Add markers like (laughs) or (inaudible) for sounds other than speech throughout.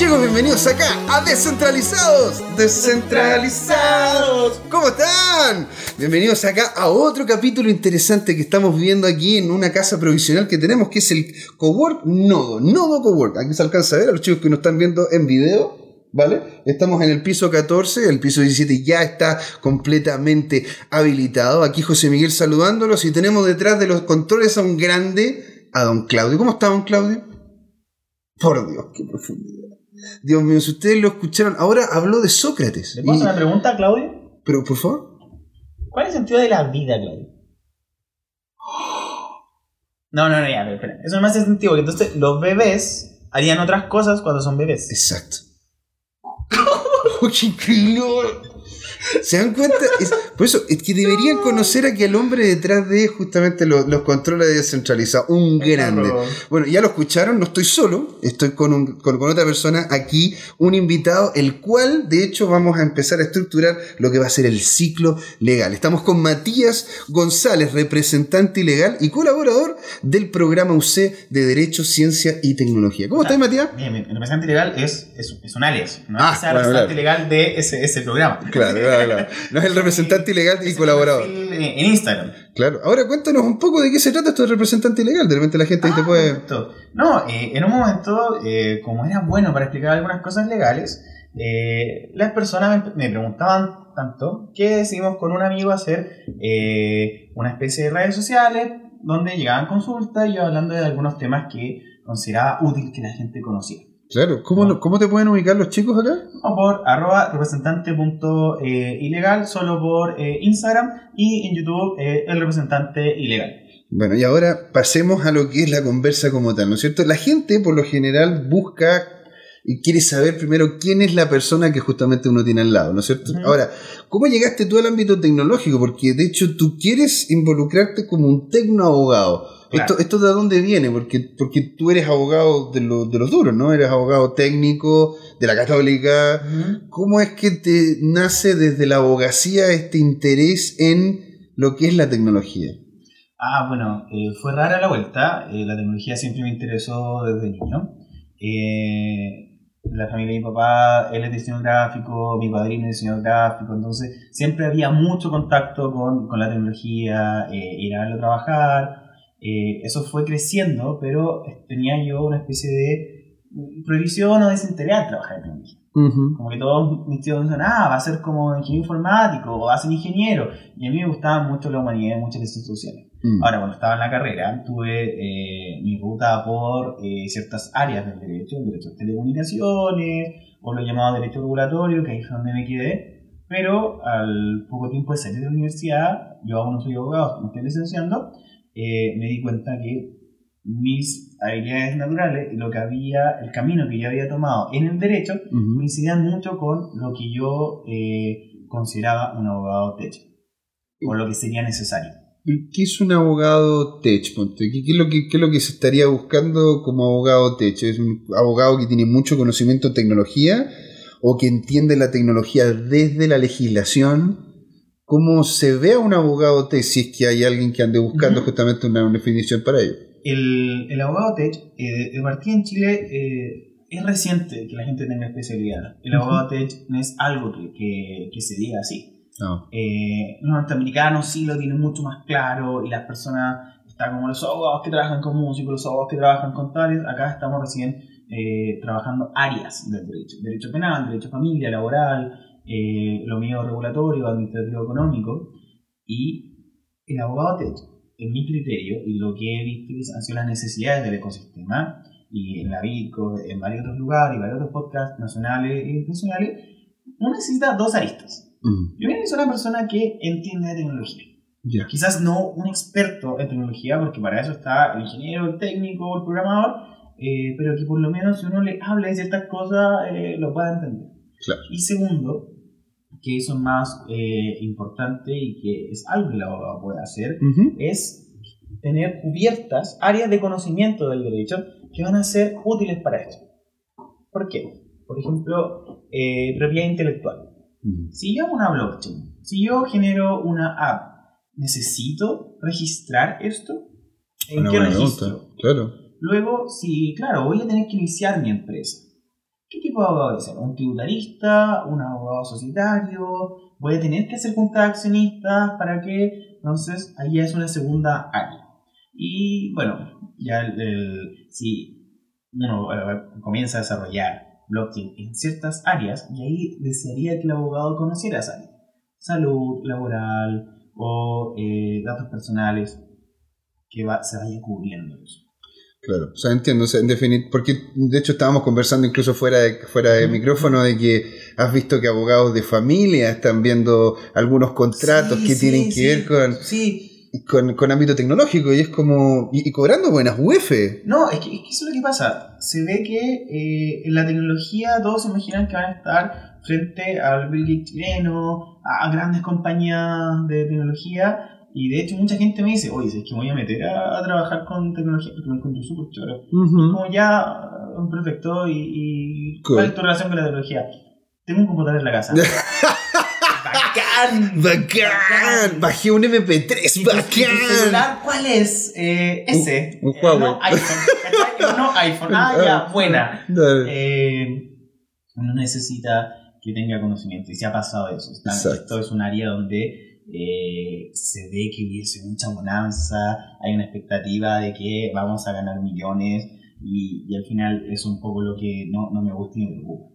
chicos, bienvenidos acá a Descentralizados. Descentralizados. ¿Cómo están? Bienvenidos acá a otro capítulo interesante que estamos viendo aquí en una casa provisional que tenemos, que es el Cowork Nodo. Nodo Cowork. Aquí se alcanza a ver a los chicos que nos están viendo en video. ¿Vale? Estamos en el piso 14, el piso 17 ya está completamente habilitado. Aquí José Miguel saludándolos y tenemos detrás de los controles a un grande, a don Claudio. ¿Cómo está don Claudio? Por Dios, qué profundidad. Dios mío, si ustedes lo escucharon, ahora habló de Sócrates. ¿Le puedo hacer una pregunta, Claudio? Pero por favor. ¿Cuál es el sentido de la vida, Claudio? No, no, no, ya, pero espera. Eso no me hace sentido, porque entonces los bebés harían otras cosas cuando son bebés. Exacto. (laughs) ¡Oh, qué increíble! ¿Se dan cuenta? Es- por eso, es que deberían conocer a que el hombre detrás de justamente los, los controles descentralizados, un grande. Bueno, ya lo escucharon, no estoy solo, estoy con, un- con, con otra persona aquí, un invitado, el cual de hecho vamos a empezar a estructurar lo que va a ser el ciclo legal. Estamos con Matías González, representante legal y colaborador del programa UC de Derecho, Ciencia y Tecnología. ¿Cómo estás, Matías? Bien, bien. El representante legal es, es, es un alias, no Ah, es el representante claro. legal de ese, ese programa. Claro, claro, claro. No es el representante legal y colaborador. En Instagram. Claro. Ahora cuéntanos un poco de qué se trata esto de representante legal. De repente la gente ahí te Ah, puede. perfecto. No, eh, en un momento, eh, como era bueno para explicar algunas cosas legales, eh, las personas me, me preguntaban tanto que decidimos con un amigo hacer una especie de redes sociales donde llegaban consultas y yo hablando de algunos temas que consideraba útil que la gente conociera. Claro. ¿Cómo, ¿Cómo te pueden ubicar los chicos acá? O por arroba representante punto, eh, ilegal, solo por eh, Instagram y en YouTube eh, el representante ilegal. Bueno, y ahora pasemos a lo que es la conversa como tal, ¿no es cierto? La gente por lo general busca y quiere saber primero quién es la persona que justamente uno tiene al lado, ¿no es cierto? Ahora, ¿cómo llegaste tú al ámbito tecnológico? Porque de hecho tú quieres involucrarte como un tecnoabogado. Claro. Esto, ¿Esto de dónde viene? Porque, porque tú eres abogado de, lo- de los duros, ¿no? Eres abogado técnico de la católica. ¿Cómo es que te nace desde la abogacía este interés en lo que es la tecnología? Ah, bueno, eh, fue rara la vuelta. eh, la tecnología siempre me interesó desde niño. Eh, la familia de mi papá, él es diseñador gráfico, mi padrino es diseñador gráfico, entonces siempre había mucho contacto con, con la tecnología, eh, ir a verlo trabajar. eh, eso fue creciendo, pero tenía yo una especie de prohibición o desinterés en trabajar en tecnología. Como que todos mis tíos dicen, ah, va a ser como ingeniero informático o va a ser ingeniero. Y a mí me gustaba mucho la humanidad y muchas ciencias sociales. Mm. Ahora, cuando estaba en la carrera, tuve eh, mi ruta por eh, ciertas áreas del derecho, el derecho de telecomunicaciones, o lo llamado derecho regulatorio, que ahí fue donde me quedé. Pero al poco tiempo de salir de la universidad, yo aún no soy abogado, me estoy licenciando, eh, me di cuenta que mis habilidades naturales y lo que había, el camino que yo había tomado en el derecho, Ujú. coincidían mucho con lo que yo eh, consideraba un abogado techo, o lo que sería necesario. ¿Y ¿Qué es un abogado tech? ¿Qué, qué es lo que, qué es lo que se estaría buscando como abogado tech? ¿Es un abogado que tiene mucho conocimiento en tecnología o que entiende la tecnología desde la legislación? ¿Cómo se ve a un abogado tech si es que hay alguien que ande buscando Ujú. justamente una, una definición para ello? El, el abogado tech, eh, de partida en Chile, eh, es reciente que la gente tenga especialidad. El abogado tech no es algo que, que, que se diga así. No. Eh, los norteamericanos sí lo tienen mucho más claro y las personas están como los abogados que trabajan con músicos, los abogados que trabajan con tales. Acá estamos recién eh, trabajando áreas del derecho: derecho penal, derecho familia, laboral, eh, lo mío regulatorio, administrativo, económico. Y el abogado tech, en mi criterio y lo que he visto han sido las necesidades del ecosistema, y en la BITCO, en varios otros lugares y varios otros podcasts nacionales e internacionales, uno necesita dos aristas. Mm, Primero es una persona que entiende de tecnología. ya. Quizás no un experto en tecnología, porque para eso está el ingeniero, el técnico, el programador, eh, pero que por lo menos si uno le habla de ciertas cosas, eh, lo pueda entender. Claro. Y segundo, que eso es más eh, importante y que es algo que el abogado puede hacer, Ujú. es tener cubiertas áreas de conocimiento del derecho que van a ser útiles para esto. ¿Por qué? Por ejemplo, eh, propiedad intelectual. Si yo hago una blockchain, si yo genero una app, ¿necesito registrar esto? ¿En Una qué registro? Claro. Luego, si, claro, voy a tener que iniciar mi empresa. ¿Qué tipo de abogado ser? ¿Un tributarista? ¿Un abogado societario? ¿Voy a tener que hacer juntas de accionistas para que? Entonces, ahí es una segunda área. Y bueno, ya el- si uno eh, comienza a desarrollar blockchain en ciertas áreas, y ahí desearía que el abogado conociera esa área. Salud, laboral o eh, datos personales, que va, se vaya cubriendo eso. Claro, o sea, entiendo, o sea, en definit- porque de hecho estábamos conversando incluso fuera de, fuera de micrófono de que has visto que abogados de familia están viendo algunos contratos Sí, que sí, tienen que ver con, con, con ámbito tecnológico y es como, y, y cobrando buenas UF. No, es que, es que eso es lo que pasa. Se ve que eh, en la tecnología todos se imaginan que van a estar frente al Bill Gates chileno, a grandes compañías de tecnología. Y de hecho mucha gente me dice, oye, es que me voy a meter a, a trabajar con tecnología porque me encuentro súper choro. Como ya, eh, perfecto, y, y. ¿cuál es tu relación con la tecnología? Tengo un computador en la casa. (laughs) ¡Bacán! ¡Bacán! Bajé un MP3, ¿Y tu- y tu bacán. celular cuál es? Eh, ese. un Eh, Huawei. No iPhone. No iPhone. Ah, ya, (laughs) buena. Eh, uno necesita que tenga conocimiento y se ha pasado eso. Está- esto es un área donde eh, se ve que hubiese mucha bonanza, hay una expectativa de que vamos a ganar millones y, y al final es un poco lo que no, no me gusta y me preocupa.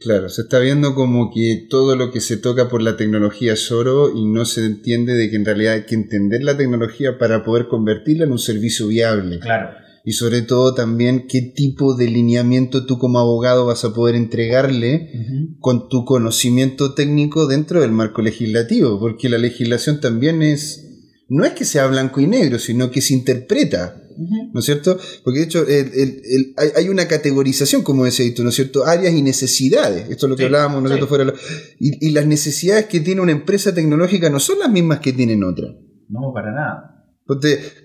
Claro, se está viendo como que todo lo que se toca por la tecnología es oro y no se entiende de que en realidad hay que entender la tecnología para poder convertirla en un servicio viable. Claro, Y sobre todo también qué tipo de lineamiento tú como abogado vas a poder entregarle con tu conocimiento técnico dentro del marco legislativo, porque la legislación también es, no es que sea blanco y negro, sino que se interpreta. ¿no es cierto? Porque de hecho el- el- el- hay, una categorización, como decías tú, ¿no es cierto? Áreas y necesidades. Esto es lo que Sí, hablábamos nosotros sí. fuera. Y, y las necesidades que tiene una empresa tecnológica no son las mismas que tienen otra. no para nada.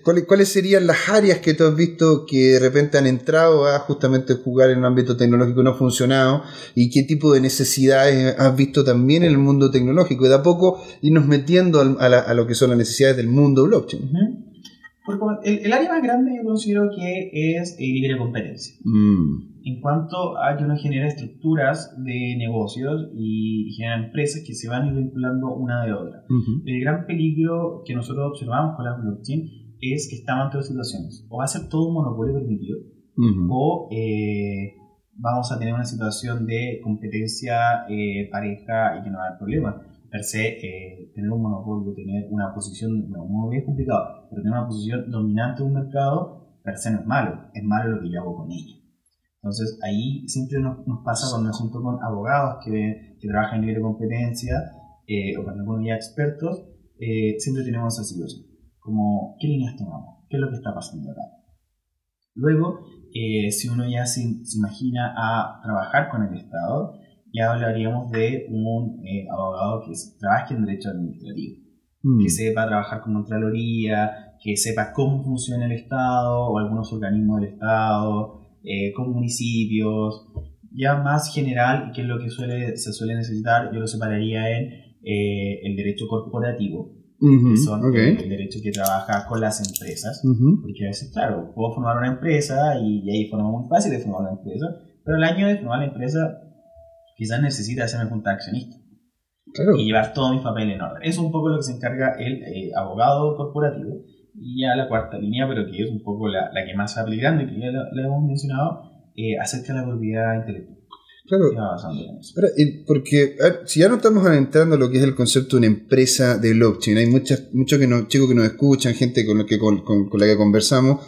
¿Cuáles, ¿Cuáles serían las áreas que tú has visto que de repente han entrado a justamente jugar en un ámbito tecnológico y no ha funcionado? ¿Y qué tipo de necesidades has visto también en el mundo tecnológico? Y de a poco irnos metiendo a, la- a lo que son las necesidades del mundo blockchain. Porque el, el área más grande yo considero que es eh, libre competencia. Mm, en cuanto a que uno genera estructuras de negocios y genera empresas que se van vinculando una de otra. ujú. El gran peligro que nosotros observamos con la blockchain es que estamos ante dos situaciones. O va a ser todo un monopolio permitido, Ujú. o eh, vamos a tener una situación de competencia eh, pareja y que no va a haber problema. Per se, eh, tener un monopolio, tener una posición, no, muy es complicado, pero tener una posición dominante de un mercado, per se no es malo, es malo lo que yo hago con ella. Entonces ahí siempre nos, nos pasa cuando me junto con abogados que, que trabajan en libre competencia eh, o cuando con ya expertos, eh, siempre tenemos esa situación. Como, ¿qué líneas tomamos? ¿Qué es lo que está pasando acá? Luego, eh, si uno ya se, se imagina a trabajar con el Estado, ya hablaríamos de un eh, abogado que trabaje en derecho administrativo, Mm. que sepa trabajar con Contraloría, que sepa cómo funciona el Estado o algunos organismos del Estado, eh, con municipios, ya más general, que es lo que suele, se suele necesitar, yo lo separaría en eh, el derecho corporativo, que son ok. eh, el derecho que trabaja con las empresas, Ujú. porque a veces, claro, puedo formar una empresa y, y hay forma muy fácil de formar una empresa, pero el año de formar la empresa quizás necesita hacerme junta de accionistas Claro. y llevar todos mis papeles en orden. Eso es un poco lo que se encarga el eh, abogado corporativo. Y ya la cuarta línea, pero que es un poco la, la que más se va aplicando y que ya la, hemos mencionado, eh, acerca de la propiedad intelectual. Claro. Ahora, eh, porque a ver, si ya no estamos adentrando a lo que es el concepto de una empresa de blockchain, hay muchas, muchos que nos, chicos que nos escuchan, gente con, la que, con, con- con la que conversamos,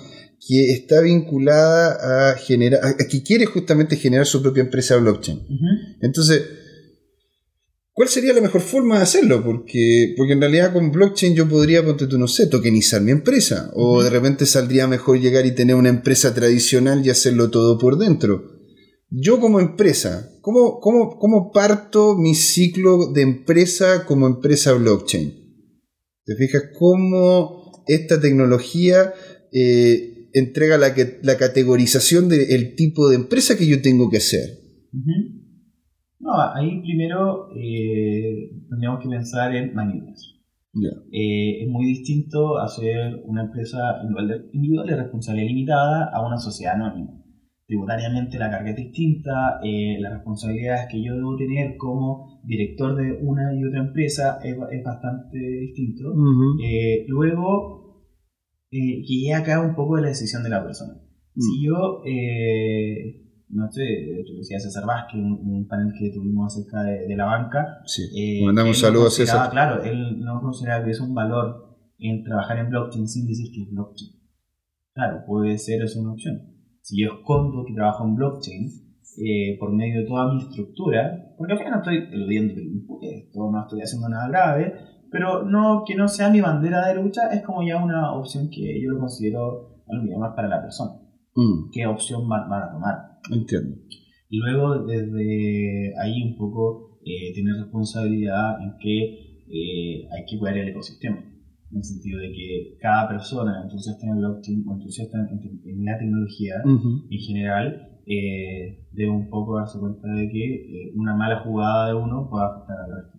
que está vinculada a generar, a, a que quiere justamente generar su propia empresa blockchain. Entonces, ¿cuál sería la mejor forma de hacerlo? Porque, porque en realidad con blockchain yo podría, ponte tú, no sé, tokenizar mi empresa. O de repente saldría mejor llegar y tener una empresa tradicional y hacerlo todo por dentro. Yo como empresa, ¿cómo, cómo, cómo parto mi ciclo de empresa como empresa blockchain? ¿Te fijas cómo esta tecnología eh, entrega la, que- la categorización del tipo de empresa que yo tengo que hacer? No, ahí primero eh, tendríamos que pensar en maniobras. Ya. Eh, es muy distinto hacer una empresa individual de, individual de responsabilidad limitada a una sociedad anónima. tributariamente la carga es distinta, eh, las responsabilidades que yo debo tener como director de una y otra empresa es, es bastante distinto. Eh, luego, eh, que ya acá un poco de la decisión de la persona. Si yo, eh, no sé, tú decías César Vázquez, un, un panel que tuvimos acerca de, de la banca, Sí. eh, Mandamos un saludo a consideraba- César. Claro, él no considera que es un valor en trabajar en blockchain sin decir que es blockchain. Claro, puede ser eso una opción. Si yo escondo que trabajo en blockchain eh, por medio de toda mi estructura, porque al final no estoy eludiendo el impuesto, no estoy haciendo nada grave, pero no que no sea mi bandera de lucha es como ya una opción que yo lo considero algo más para la persona. Mm, ¿Qué opción van, van a tomar? entiendo. Y luego desde ahí un poco eh, tener responsabilidad en que eh, hay que cuidar el ecosistema. En el sentido de que cada persona entusiasta en el blockchain o entusiasta en, en la tecnología Ujú. en general eh, debe un poco darse cuenta de que eh, una mala jugada de uno puede afectar al resto.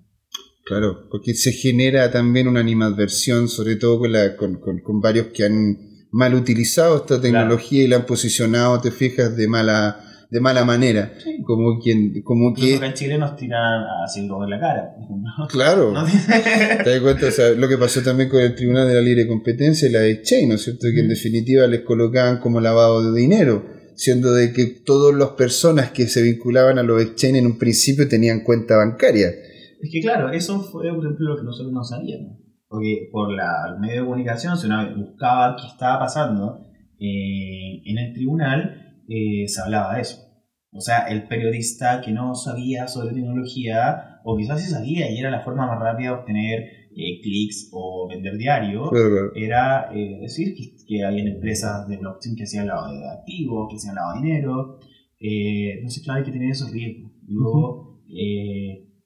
Claro, porque se genera también una animadversión, sobre todo con, la, con, con- con varios que han mal utilizado esta tecnología y la han posicionado, te fijas, de mala, de mala manera. Como quien, como que, acá en Chile nos tiran así en la cara. ¿no? (laughs) claro, ¿No? (laughs) te das cuenta, o sea, lo que pasó también con el Tribunal de la Libre Competencia y la exchange, ¿no es cierto? Que en Ujú. definitiva les colocaban como lavado de dinero, siendo de que todas las personas que se vinculaban a los exchange en un principio tenían cuenta bancaria. Es que claro, eso fue por ejemplo lo que nosotros no sabíamos. Porque por la, el medio de comunicación, si uno buscaba qué estaba pasando eh, en el tribunal, eh, se hablaba de eso. O sea, el periodista que no sabía sobre tecnología, o quizás sí sabía y era la forma más rápida de obtener eh, clics o vender diario, Claro, era eh, decir que, que había empresas de blockchain que hacían lavado de activos, que hacían lavado de dinero. Eh, entonces, claro, hay que tener esos riesgos. Luego,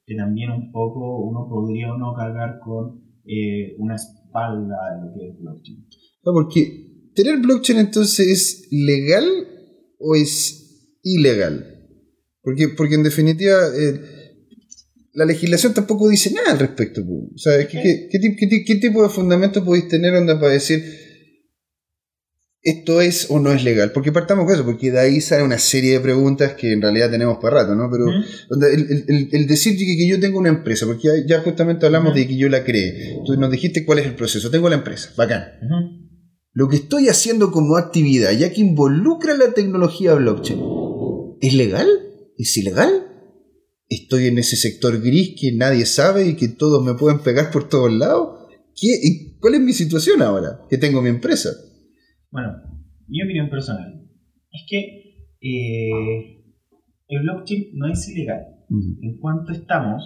que también un poco uno podría o no cargar con eh, una espalda de lo que es blockchain. Ah, porque tener blockchain entonces es legal o es ilegal. Porque, porque en definitiva eh, la legislación tampoco dice nada al respecto. O sea, ¿qué, qué- qué tipo de fundamento podéis tener onda para decir esto es o no es legal? Porque partamos con eso, porque de ahí sale una serie de preguntas que en realidad tenemos para rato, ¿no? Pero ¿Mm? el, el- el- el decir que, que yo tengo una empresa, porque ya, ya justamente hablamos de que yo la creé. Tú nos dijiste cuál es el proceso. Tengo la empresa, bacán. Lo que estoy haciendo como actividad, ya que involucra la tecnología blockchain, ¿es legal? ¿Es ilegal? ¿Estoy en ese sector gris que nadie sabe y que todos me pueden pegar por todos lados? ¿Qué, ¿Cuál es mi situación ahora? Que tengo mi empresa. Bueno, mi opinión personal es que eh, el blockchain no es ilegal Ujú, en cuanto estamos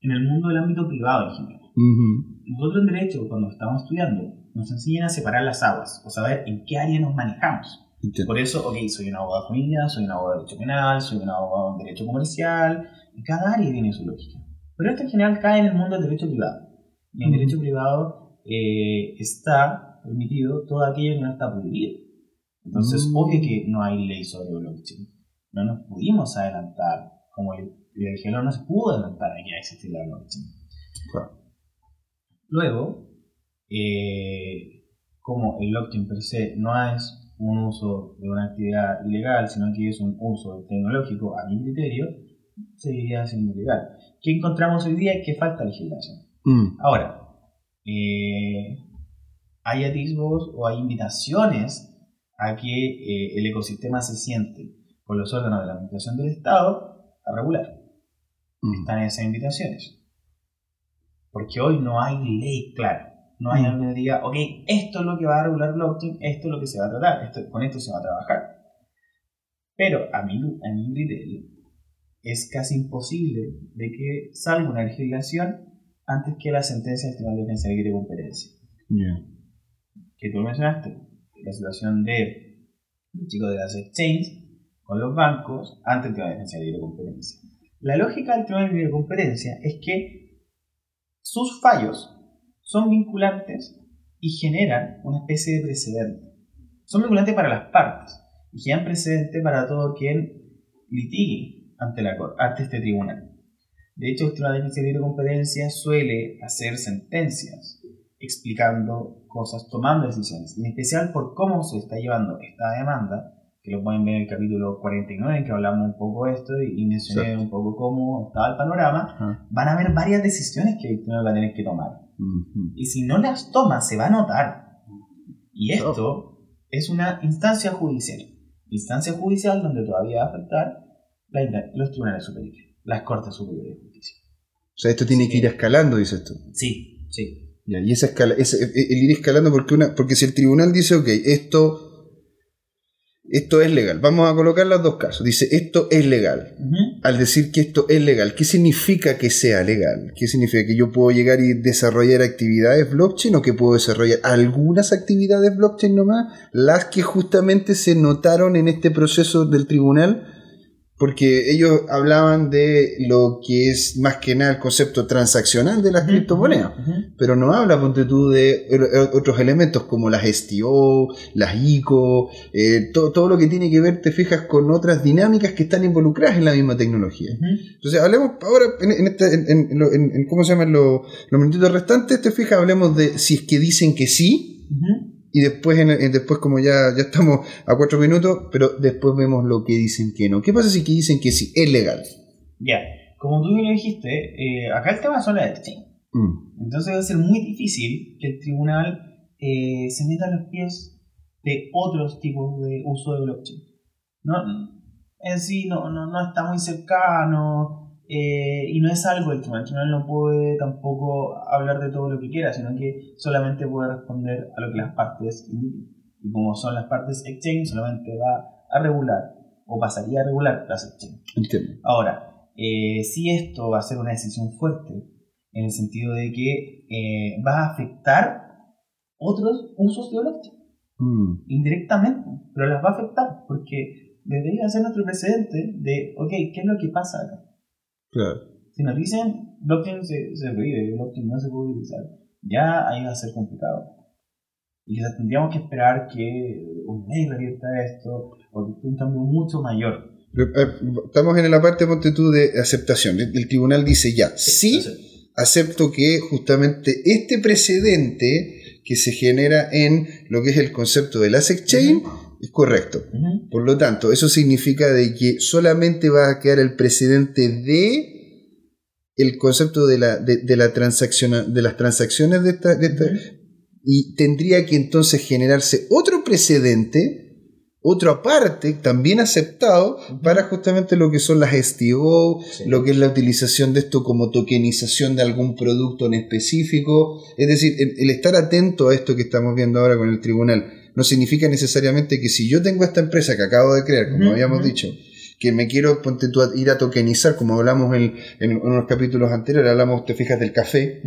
en el mundo del ámbito privado en general. ujú, Nosotros en Derecho, cuando estamos estudiando, nos enseñan a separar las aguas o saber en qué área nos manejamos. entiendo. Por eso, ok, soy un abogado de familia, soy un abogado de derecho penal, soy un abogado de derecho comercial, y cada área tiene su lógica. Pero esto en general cae en el mundo del derecho privado. Y en Ujú. derecho privado eh, está permitido todo aquello que no está prohibido. Entonces, Mm. obvio que no hay ley sobre blockchain. No nos pudimos adelantar, como el, el no se pudo adelantar a que existir la blockchain. Claro. Luego, eh, como el blockchain per se no es un uso de una actividad ilegal, sino que es un uso tecnológico a mi criterio, seguiría siendo ilegal. ¿Qué encontramos hoy día? Que falta legislación. Mm, Ahora, eh, hay atisbos o hay invitaciones a que eh, el ecosistema se siente con los órganos de la administración del Estado a regular mm. están esas invitaciones. Porque hoy no hay ley clara. No hay Mm. algo que diga, ok, esto es lo que va a regular blockchain, esto es lo que se va a tratar, esto, con esto se va a trabajar. Pero a mi, a mi criterio, es casi imposible de que salga una legislación antes que la sentencia del Tribunal de Defensa de Competencia. Ya. Que tú mencionaste, la situación de los chicos de las exchanges con los bancos ante el Tribunal de Defensa de Libre Competencia. La lógica del Tribunal de Libre Competencia es que sus fallos son vinculantes y generan una especie de precedente. Son vinculantes para las partes y generan precedente para todo quien litigue ante, la, ante este tribunal. De hecho, el Tribunal de Defensa de Libre Competencia suele hacer sentencias explicando cosas, tomando decisiones, en especial por cómo se está llevando esta demanda, que lo pueden ver en el capítulo 49, en que hablamos un poco de esto y, mencioné Exacto. un poco cómo estaba el panorama, van a haber varias decisiones que tribunal va a tener que tomar. Y si no las toma, se va a notar. Y esto es una instancia judicial. Instancia judicial donde todavía va a afectar la los tribunales superiores, las cortes superiores de justicia. O sea, esto tiene que ir escalando, dices tú. Sí, sí. Ya, y esa escala, ese- el el ir escalando porque una, porque si el tribunal dice, ok, esto, esto es legal, vamos a colocar los dos casos. Dice, esto es legal. Al decir que esto es legal, ¿qué significa que sea legal? ¿Qué significa que yo puedo llegar y desarrollar actividades blockchain o que puedo desarrollar algunas actividades blockchain nomás? Las que justamente se notaron en este proceso del tribunal, porque ellos hablaban de lo que es más que nada el concepto transaccional de las criptomonedas Ujú. pero no habla, ponte tú, de otros elementos como las STO, las ICO, eh, to- todo lo que tiene que ver, te fijas, con otras dinámicas que están involucradas en la misma tecnología. Entonces, hablemos ahora, en, en, esta- en- en- ¿cómo se llaman los, los minutitos restantes? Te fijas, hablemos de si es que dicen que sí. Y después, en, en- después como ya, ya estamos a cuatro minutos, pero después vemos lo que dicen que no. ¿Qué pasa si que dicen que sí? Es legal. Ya, como tú bien lo dijiste, eh, acá el tema son las exchange. Mm, Entonces va a ser muy difícil que el tribunal eh, se meta en los pies de otros tipos de uso de blockchain. No, en sí no, no, no está muy cercano eh, y no es algo el tribunal. El tribunal no puede tampoco hablar de todo lo que quiera, sino que solamente puede responder a lo que las partes indiquen. Y como son las partes exchange, solamente va a regular o pasaría a regular las exchange. entiendo. Ahora, eh, si esto va a ser una decisión fuerte, en el sentido de que eh, va a afectar otros usos de blockchain, Mm, indirectamente, pero las va a afectar, porque debería ser nuestro precedente de, ok, ¿qué es lo que pasa acá? Claro. Si nos dicen blockchain se, se prohíbe, blockchain no se puede utilizar, ya ahí va a ser complicado. Y quizás tendríamos que esperar que un ley revierta esto, o un cambio mucho mayor. Eh, Estamos en la parte, ponte tú, de aceptación. El, el tribunal dice ya, sí, Entonces, acepto que justamente este precedente que se genera en lo que es el concepto de las exchange es correcto. Por lo tanto, eso significa de que solamente va a quedar el precedente de el concepto de la, de, de la transacción, de las transacciones de esta, de esta- ujú. y tendría que entonces generarse otro precedente, otro aparte, también aceptado, para justamente lo que son las STO, Sí. lo que es la utilización de esto como tokenización de algún producto en específico. Es decir, el, el estar atento a esto que estamos viendo ahora con el tribunal no significa necesariamente que si yo tengo esta empresa que acabo de crear, como habíamos dicho, que me quiero ponte tú, ir a tokenizar, como hablamos en, en unos capítulos anteriores, hablamos, te fijas, del café,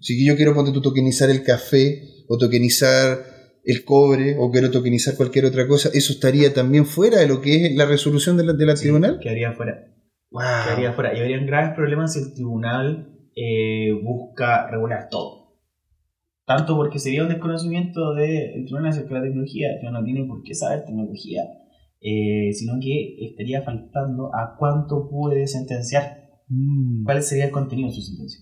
si yo quiero ponte tú tokenizar el café o tokenizar el cobre o quiero tokenizar cualquier otra cosa, eso estaría también fuera de lo que es la resolución de la, de la Sí, tribunal. Quedaría fuera. Wow. Quedaría fuera. Y habrían graves problemas si el tribunal eh, busca regular todo. Tanto porque sería un desconocimiento del tribunal acerca de la tecnología, tribunal no tiene por qué saber tecnología, eh, sino que estaría faltando a cuánto puede sentenciar, Mm. cuál sería el contenido de su sentencia.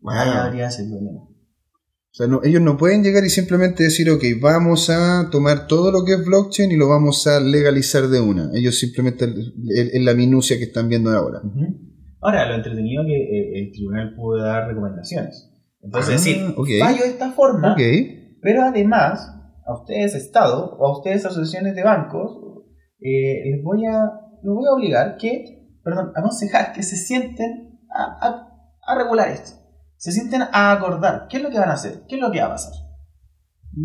Wow. Ahí habría ese problema. O sea, no- ellos no pueden llegar y simplemente decir, ok, vamos a tomar todo lo que es blockchain y lo vamos a legalizar de una. Ellos simplemente en la minucia que están viendo ahora. Ahora, lo entretenido es que eh, el tribunal puede dar recomendaciones. Entonces, Ah, ok. fallo de esta forma. Pero además, a ustedes Estado o a ustedes asociaciones de bancos, eh, les voy a, les voy a obligar que, perdón, aconsejar que se sienten a, a- a regular esto. Se sienten a acordar qué es lo que van a hacer, qué es lo que va a pasar.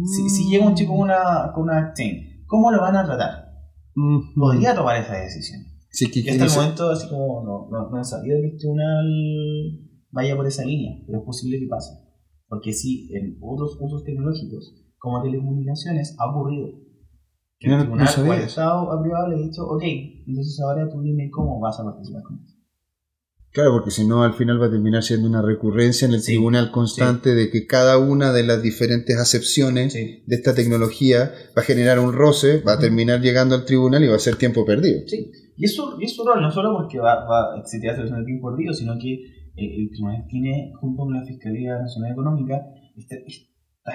Si, si llega un chico con una, con una exchange, ¿cómo lo van a tratar? Mm. Podría tomar esa decisión. Sí, que- Y que hasta el dice- momento, así como no, no, no he sabido que el tribunal vaya por esa línea, pero es posible que pase. Porque sí, en otros usos tecnológicos, como telecomunicaciones, ha ocurrido. Que No, el no tribunal o sabía el eso. Estado ha privado le ha dicho, ok, entonces ahora tú dime cómo vas a participar con esto. Claro, porque si no, al final va a terminar siendo una recurrencia en el Sí, tribunal constante de que cada una de las diferentes acepciones Sí. de esta tecnología va a generar un roce, va a terminar llegando al tribunal y va a ser tiempo perdido. Sí. Y es su, y es su rol, no solo porque va, va a existir tiempo perdido, sino que el tribunal tiene, junto con la Fiscalía Nacional Económica, esta,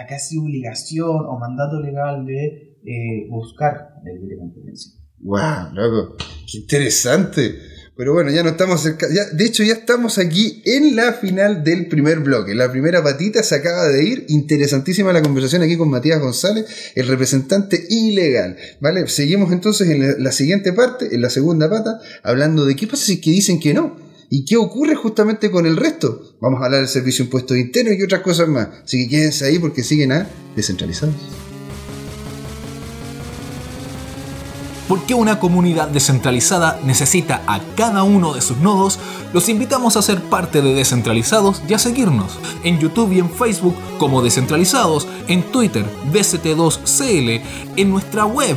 casi obligación o mandato legal de eh, buscar la libre competencia. ¡Wow! Loco, qué interesante. Pero bueno, ya no estamos cerca. Ya, de hecho, ya estamos aquí en la final del primer bloque. La primera patita se acaba de ir. Interesantísima la conversación aquí con Matías González, el representante ilegal. ¿Vale? Seguimos entonces en la, la siguiente parte, en la segunda pata, hablando de qué pasa si que dicen que no. ¿Y qué ocurre justamente con el resto? Vamos a hablar del servicio de impuestos internos y otras cosas más. Así que quédense ahí porque siguen a descentralizados. ¿Por qué una comunidad descentralizada necesita a cada uno de sus nodos? Los invitamos a ser parte de Descentralizados y a seguirnos en YouTube y en Facebook como Descentralizados, en Twitter DCT2CL, en nuestra web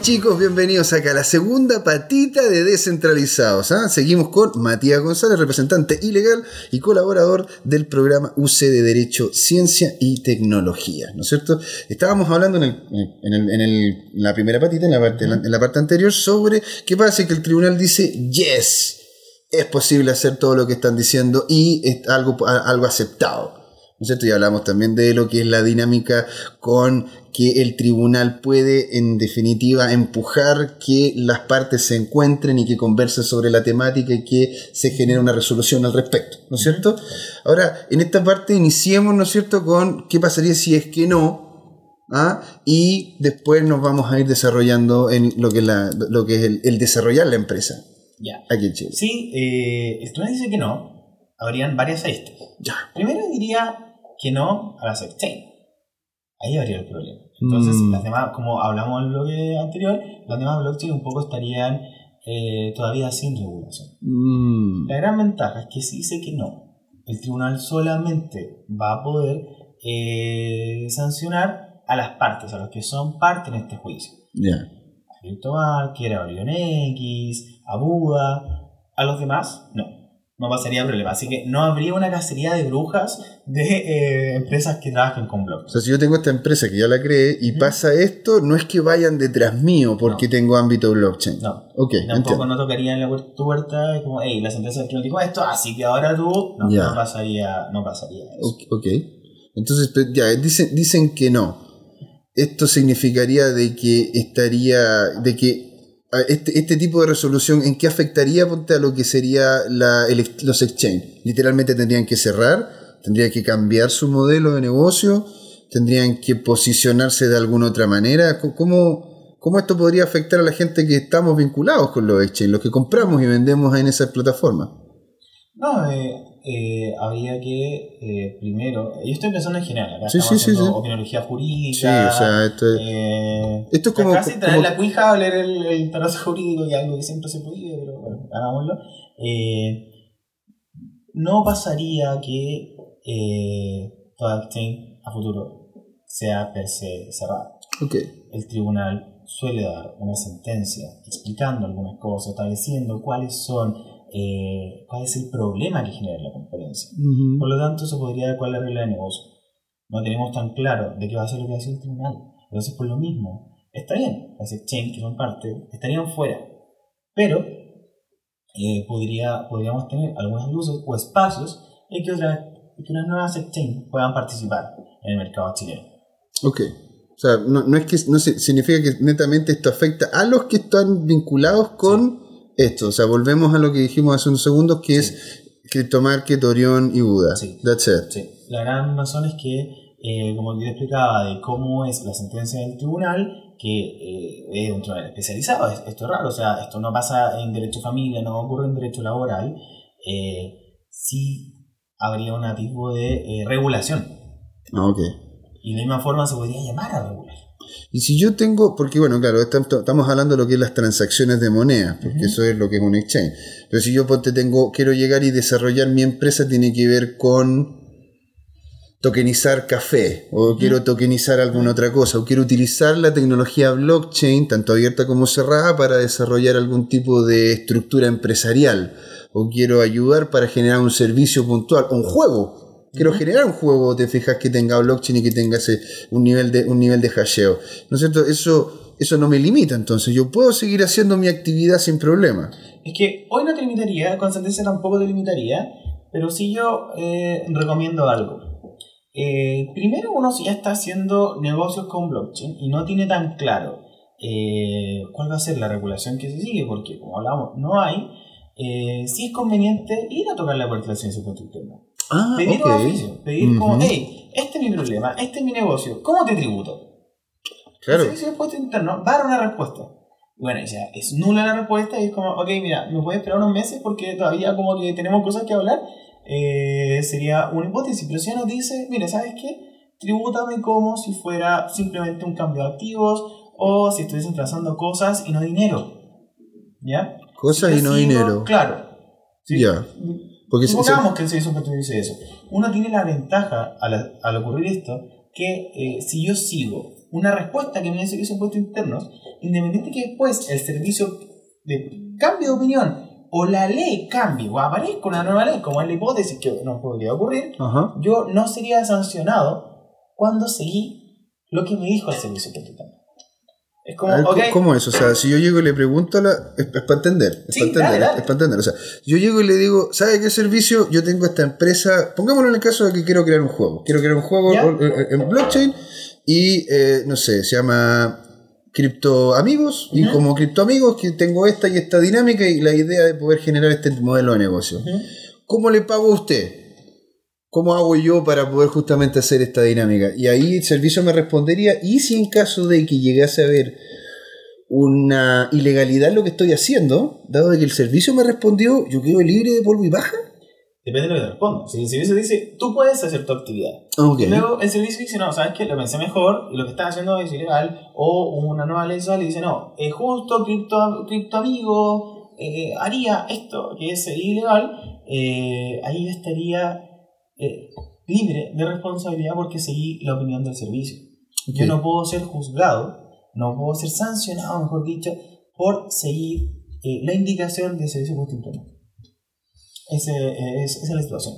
Chicos, bienvenidos acá a la segunda patita de Descentralizados. ¿ah? Seguimos con Matías González, representante ilegal y colaborador del programa UC de Derecho, Ciencia y Tecnología. ¿No es cierto? Estábamos hablando en, el- en el- en el- en la primera patita, en la, parte, en la parte anterior, sobre qué pasa que el tribunal dice yes, es posible hacer todo lo que están diciendo y es algo, algo aceptado. ¿No es cierto? Y hablamos también de lo que es la dinámica con que el tribunal puede, en definitiva, empujar que las partes se encuentren y que conversen sobre la temática y que se genere una resolución al respecto, ¿no es cierto? Ahora, en esta parte iniciemos, ¿no es cierto?, con qué pasaría si es que no, ¿ah? y después nos vamos a ir desarrollando en lo que es, la- lo que es el, el desarrollar la empresa Ya. aquí en Chile. Sí, eh, el tribunal dice que no. Habrían varias aristas. Ya. Primero diría que no a las exchange. Ahí habría el problema. Entonces, Mm. las demás, como hablamos en el bloque anterior, las demás blockchain un poco estarían eh, todavía sin regulación. Mm, La gran ventaja es que si dice que no, el tribunal solamente va a poder eh, sancionar a las partes, a los que son parte en este juicio. ya. A CryptoMarket, a OrionX, a Buda, a los demás, no. No pasaría problema. Así que no habría una cacería de brujas de eh, empresas que trabajen con O blockchain. sea, si yo tengo esta empresa que ya la creé y pasa esto, no es que vayan detrás mío porque No. tengo ámbito blockchain. No. Ok, Tampoco entiendo. no tocarían la puerta, como, hey, la sentencia del tribunal dijo esto, así que ahora tú. No, pasaría, no pasaría eso. Ok. Entonces, ya, dicen, dicen que no. Esto significaría de que estaría, de que este, este tipo de resolución, ¿en qué afectaría ponte, a lo que sería la, el los exchange? Literalmente tendrían que cerrar, tendrían que cambiar su modelo de negocio, tendrían que posicionarse de alguna otra manera. ¿Cómo, cómo esto podría afectar a la gente que estamos vinculados con los exchange, los que compramos y vendemos en esas plataformas? No, eh, eh, habría que eh, primero. Yo estoy pensando en general. Acá Sí, estamos sí, sí, haciendo sí. opiniología Sí, jurídica. o sea, esto es... eh, Esto es como- Casi traer como- la cuija o leer el, el tarot jurídico, que es algo que siempre se prohíbe, pero bueno, hagámoslo. Eh, no pasaría que eh, toda a futuro sea per se cerrada. Ok. El tribunal suele dar una sentencia explicando algunas cosas, estableciendo cuáles son, eh, cuál es el problema que genera la competencia. Por lo tanto, se podría adecuar la regla de negocio. No tenemos tan claro de qué va a ser lo que va a hacer el tribunal. Entonces, por lo mismo, está bien, las exchanges que son parte estarían fuera. Pero eh, podría, podríamos tener algunas luces o espacios en que, otras, en que unas nuevas exchanges puedan participar en el mercado chileno. Ok. O sea, no, no es que no se- significa que netamente esto afecta a los que están vinculados con esto. O sea, volvemos a lo que dijimos hace unos segundos, que es CryptoMarket, Orion y Buda. Sí. That's it. Sí. La gran razón es que, eh, como te explicaba, de cómo es la sentencia del tribunal, que eh, es un tribunal especializado, es- esto es raro, o sea, esto no pasa en derecho familia, no ocurre en derecho laboral, eh, sí habría un tipo de eh, regulación. Ah, ok. Y de la misma forma se podría llamar a regular. Y si yo tengo, porque bueno, claro, estam- estamos hablando de lo que es las transacciones de moneda, porque eso es lo que es un exchange. Pero si yo ponte, tengo, quiero llegar y desarrollar mi empresa, tiene que ver con tokenizar café, o quiero tokenizar alguna otra cosa, o quiero utilizar la tecnología blockchain, tanto abierta como cerrada, para desarrollar algún tipo de estructura empresarial. o quiero ayudar para generar un servicio puntual, un juego. Quiero generar un juego, te fijas, que tenga blockchain y que tenga ese, un, nivel de, un nivel de hasheo. ¿No es cierto? Eso, eso no me limita, entonces yo puedo seguir haciendo mi actividad sin problema. Es que hoy no te limitaría, con certeza tampoco te limitaría, pero sí yo eh, recomiendo algo. Eh, primero uno si ya está haciendo negocios con blockchain y no tiene tan claro eh, cuál va a ser la regulación que se sigue, porque como hablamos, no hay, eh, sí es conveniente ir a tocar la puerta del servicio interno. Ah, Pedir ok. un oficio, pedir como, hey, este es mi problema, este es mi negocio, ¿cómo te tributo? Claro. El servicio de impuesto interno va a dar una respuesta. Bueno, ya es nula la respuesta y es como, ok, mira, me puedes esperar unos meses porque todavía como que tenemos cosas que hablar. Eh, sería una hipótesis, pero si ya nos dice, mire, ¿sabes qué? Tribútame como si fuera simplemente un cambio de activos o si estuviesen trazando cosas y no dinero. ¿Ya? Cosas y no dinero. Claro. Sí. Ya. Porque se- Supongamos que el servicio impuesto dice eso. Uno tiene la ventaja al, al ocurrir esto que eh, si yo sigo una respuesta que me da el servicio de impuestos internos, independiente que después el servicio de cambio de opinión o la ley cambie o aparezca una nueva ley, como es la hipótesis que nos podría ocurrir, Ajá. yo no sería sancionado cuando seguí lo que me dijo el servicio de impuestos internos. Es como, A ver, ok, ¿Cómo es? O sea, si yo llego y le pregunto a la... Es, para entender. Es Sí, para entender. dale, dale. Es para entender. O sea, yo llego y le digo, ¿sabe qué servicio? Yo tengo esta empresa... Pongámoslo en el caso de que quiero crear un juego. Quiero crear un juego Ya. en blockchain y, eh, no sé, se llama Cripto Amigos. Y como Cripto Amigos, que tengo esta y esta dinámica y la idea de poder generar este modelo de negocio. Ujú. ¿Cómo le pago a usted? ¿Cómo hago yo para poder justamente hacer esta dinámica? Y ahí el servicio me respondería, y si en caso de que llegase a haber una ilegalidad en lo que estoy haciendo, dado de que el servicio me respondió, yo quedo libre de polvo y baja. depende de lo que te responda. Si el servicio dice, tú puedes hacer tu actividad. Y luego el servicio dice, no, ¿sabes qué? Lo pensé mejor y lo que están haciendo es ilegal. O una nueva ley sale y dice, no, es justo, cripto, cripto amigo eh, haría esto que es ilegal. eh, ahí estaría eh, libre de responsabilidad porque seguí la opinión del servicio. Yo no puedo ser juzgado, no puedo ser sancionado, mejor dicho, por seguir eh, la indicación del servicio interno. Ese, es, esa es la situación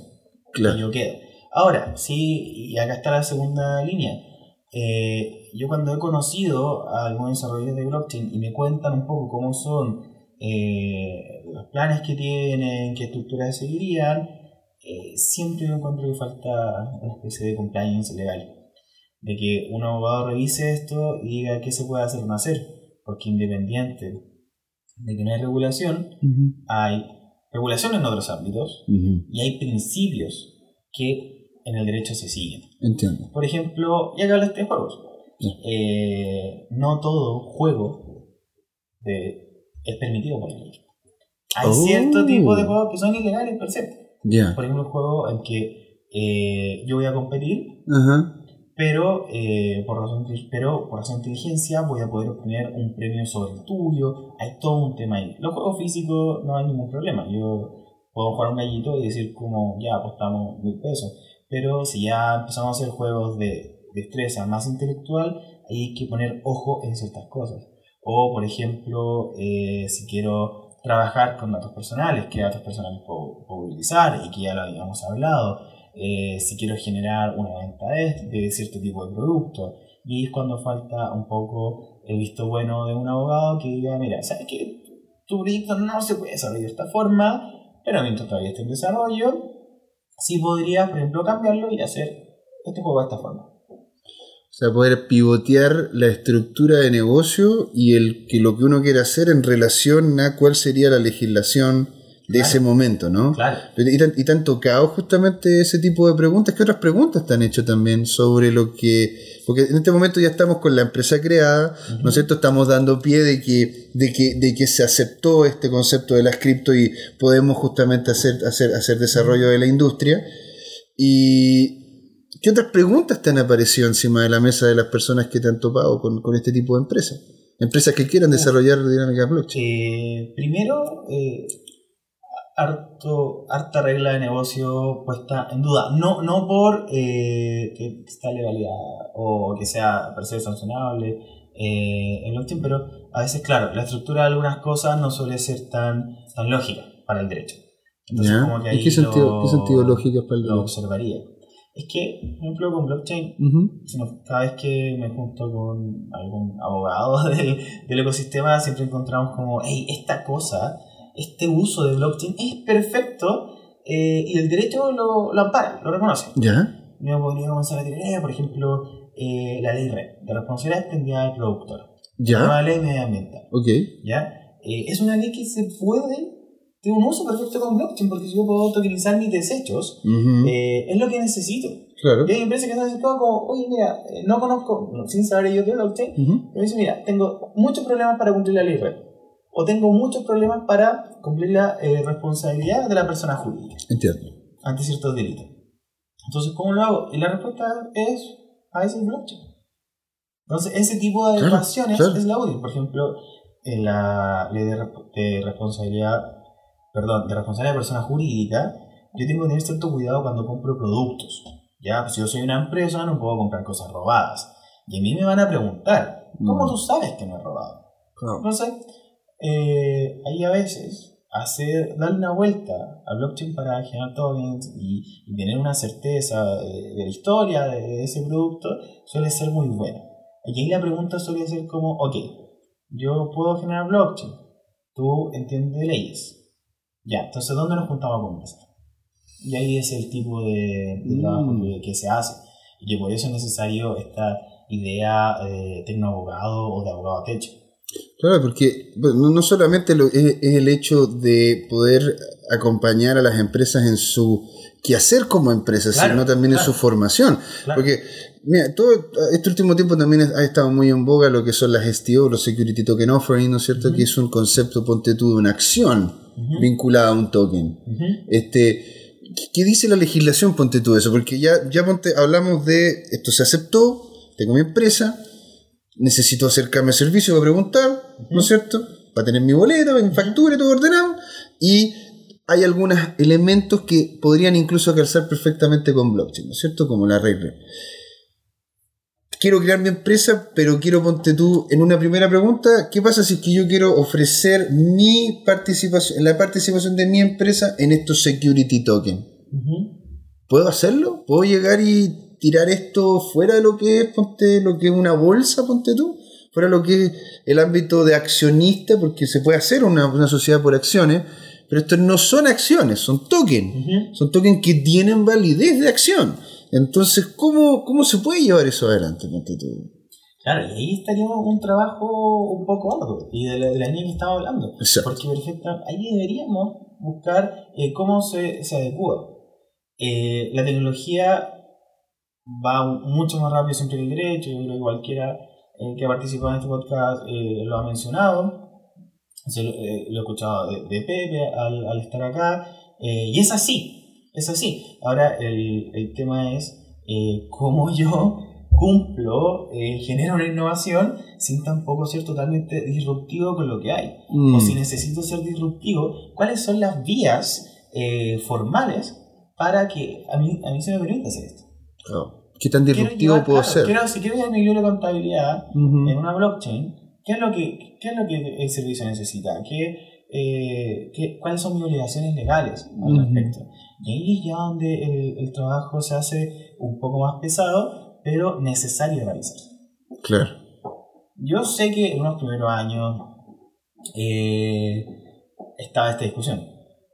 Claro. yo quedo. Ahora, sí, y acá está la segunda línea. Eh, yo cuando he conocido a algunos desarrolladores de blockchain y me cuentan un poco cómo son eh, los planes que tienen, qué estructuras seguirían, eh, siempre me encuentro que falta una especie de compliance legal. De que un abogado revise esto y diga qué se puede hacer o no hacer. Porque independiente de que no hay regulación, Ujú. hay regulación en otros ámbitos Ujú. y hay principios que en el derecho se siguen. Entiendo. Por ejemplo, ya que hablaste de juegos, Sí. eh, no todo juego de- es permitido por ley. Hay Oh. cierto tipo de juegos que son ilegales per se. Ya. Por ejemplo, un juego en que eh, yo voy a competir, Ajá. pero, eh, por razón, pero por razón de inteligencia voy a poder obtener un premio sobre el tuyo. Hay todo un tema ahí. Los juegos físicos no hay ningún problema. Yo puedo jugar un gallito y decir como ya apostamos mil pesos. Pero si ya empezamos a hacer juegos de destreza más intelectual, ahí hay que poner ojo en ciertas cosas. O, por ejemplo, eh, si quiero trabajar con datos personales, qué datos personales puedo, utilizar y que ya lo habíamos hablado. Eh, si quiero generar una venta de, cierto tipo de producto. Y es cuando falta un poco el visto bueno de un abogado que diga, mira, ¿sabes qué? Tu proyecto no se puede desarrollar de esta forma, pero mientras todavía esté en desarrollo, sí podría, por ejemplo, cambiarlo y hacer este juego de esta forma. O sea, poder pivotear la estructura de negocio y el que lo que uno quiere hacer en relación a cuál sería la legislación de Claro. ese momento, ¿no? Claro. ¿Y te, y te han tocado justamente ese tipo de preguntas? ¿Qué otras preguntas te han hecho también sobre lo que... Porque en este momento ya estamos con la empresa creada, ¿no es cierto? Estamos dando pie de que, de que, de que se aceptó este concepto de las cripto y podemos justamente hacer, hacer, hacer desarrollo de la industria. ¿Y qué otras preguntas te han aparecido encima de la mesa de las personas que te han topado con, con este tipo de empresas? Empresas que quieran desarrollar dinámica blockchain. Eh, primero, eh, harto, harta regla de negocio puesta en duda. No, no por eh, que está legalidad o que sea per se sancionable eh, en blockchain, pero a veces, claro, la estructura de algunas cosas no suele ser tan, tan lógica para el derecho. Entonces, como que ¿Y ahí qué sentido, lo- qué sentido lógico es para el lo observaría. Es que, por ejemplo, con blockchain, no- cada vez que me junto con algún abogado (laughs) del, del ecosistema, siempre encontramos como, hey, esta cosa, este uso de blockchain es perfecto eh, y el derecho lo, lo ampara, lo reconoce. ¿Ya? Yo podría comenzar a tirar, eh, por ejemplo, eh, la ley RED, de responsabilidad extendida del productor. La ¿Ya? nueva ley medioambiental. Ok. ¿ya? Eh, es una ley que se puede, tiene un uso perfecto con blockchain, porque si yo puedo tokenizar mis desechos, eh, es lo que necesito. Claro. Y hay empresas que están diciendo como, oye, mira, eh, no conozco, no, sin saber yo de blockchain, Ujú. pero dice, mira, tengo muchos problemas para cumplir la ley red. O tengo muchos problemas para cumplir la eh, responsabilidad de la persona jurídica Entiendo. ante ciertos delitos. Entonces, ¿cómo lo hago? Y la respuesta es a ese blockchain. Entonces, ese tipo de Claro, es la útil. Por ejemplo, en la ley de responsabilidad, perdón, de responsabilidad de persona jurídica, yo tengo que tener cierto cuidado cuando compro productos. Ya, pues si yo soy una empresa, no puedo comprar cosas robadas. Y a mí me van a preguntar, ¿cómo Mm. tú sabes que no es robado? Claro. Entonces, eh, ahí a veces hacer, darle una vuelta a blockchain para generar tokens y, y tener una certeza de, de la historia de, de ese producto suele ser muy bueno. Y ahí la pregunta suele ser como, ok, yo puedo generar blockchain, tú entiendes de leyes. Ya, entonces ¿dónde nos juntamos a conversar? Y ahí es el tipo de, de Mm. trabajo que, que se hace. Y que por eso es necesario esta idea de tecnoabogado o de abogado a techo. Claro, porque bueno, no, solamente lo- es, es el hecho de poder acompañar a las empresas en su quehacer como empresas, Claro, sino también en claro. su formación. Claro. Porque, mira, todo este último tiempo también ha estado muy en boga lo que son las STO, los Security Token Offering, ¿no es cierto? Ujú. Que es un concepto, ponte tú, de una acción Vinculada a un token. Este, ¿Qué dice la legislación? Ponte tú eso, porque ya, ya ponte, hablamos de esto se aceptó, tengo mi empresa, necesito acercarme al servicio para preguntar, ¿no es cierto? Para tener mi boleto, mi factura y todo ordenado, y hay algunos elementos que podrían incluso calzar perfectamente con blockchain, ¿no es cierto? Como la red. Quiero crear mi empresa, pero quiero, ponte tú, en una primera pregunta, ¿qué pasa si es que yo quiero ofrecer mi participación, la participación de mi empresa en estos security tokens? Ujú. ¿Puedo hacerlo? ¿Puedo llegar y tirar esto fuera de lo que es, ponte, lo que es una bolsa, ponte tú? Fuera de lo que es el ámbito de accionista, porque se puede hacer una, una sociedad por acciones, pero estos no son acciones, son tokens. Son tokens que tienen validez de acción. Entonces, ¿cómo, cómo se puede llevar eso adelante, tú? Claro, y ahí estaría un trabajo un poco arduo, y de la, de la línea que estaba hablando. Exacto. Porque perfecto, ahí deberíamos buscar eh, cómo se, se adecua. Eh, la tecnología va mucho más rápido siempre que el derecho, yo creo que cualquiera eh, que ha participado en este podcast eh, lo ha mencionado, Se lo, he escuchado de, de Pepe al, al estar acá, y es así, es así. Ahora el, el tema es eh, cómo (laughs) yo cumplo, eh, genero una innovación sin tampoco ser totalmente disruptivo con lo que hay. Mm, O si necesito ser disruptivo, ¿cuáles son las vías eh, formales para que a mí, a mí se me permita hacer esto? claro. ¿Qué tan disruptivo llevar, puedo claro, ser? quiero- si quiero llevar mi libro de contabilidad Ujú. en una blockchain, ¿qué es lo que, qué es lo que el servicio necesita? ¿Qué, eh, qué- ¿Cuáles son mis obligaciones legales al respecto? Y ahí es ya donde el, el trabajo se hace un poco más pesado, pero necesario de realizar. Claro. Yo sé que en unos primeros años eh, estaba esta discusión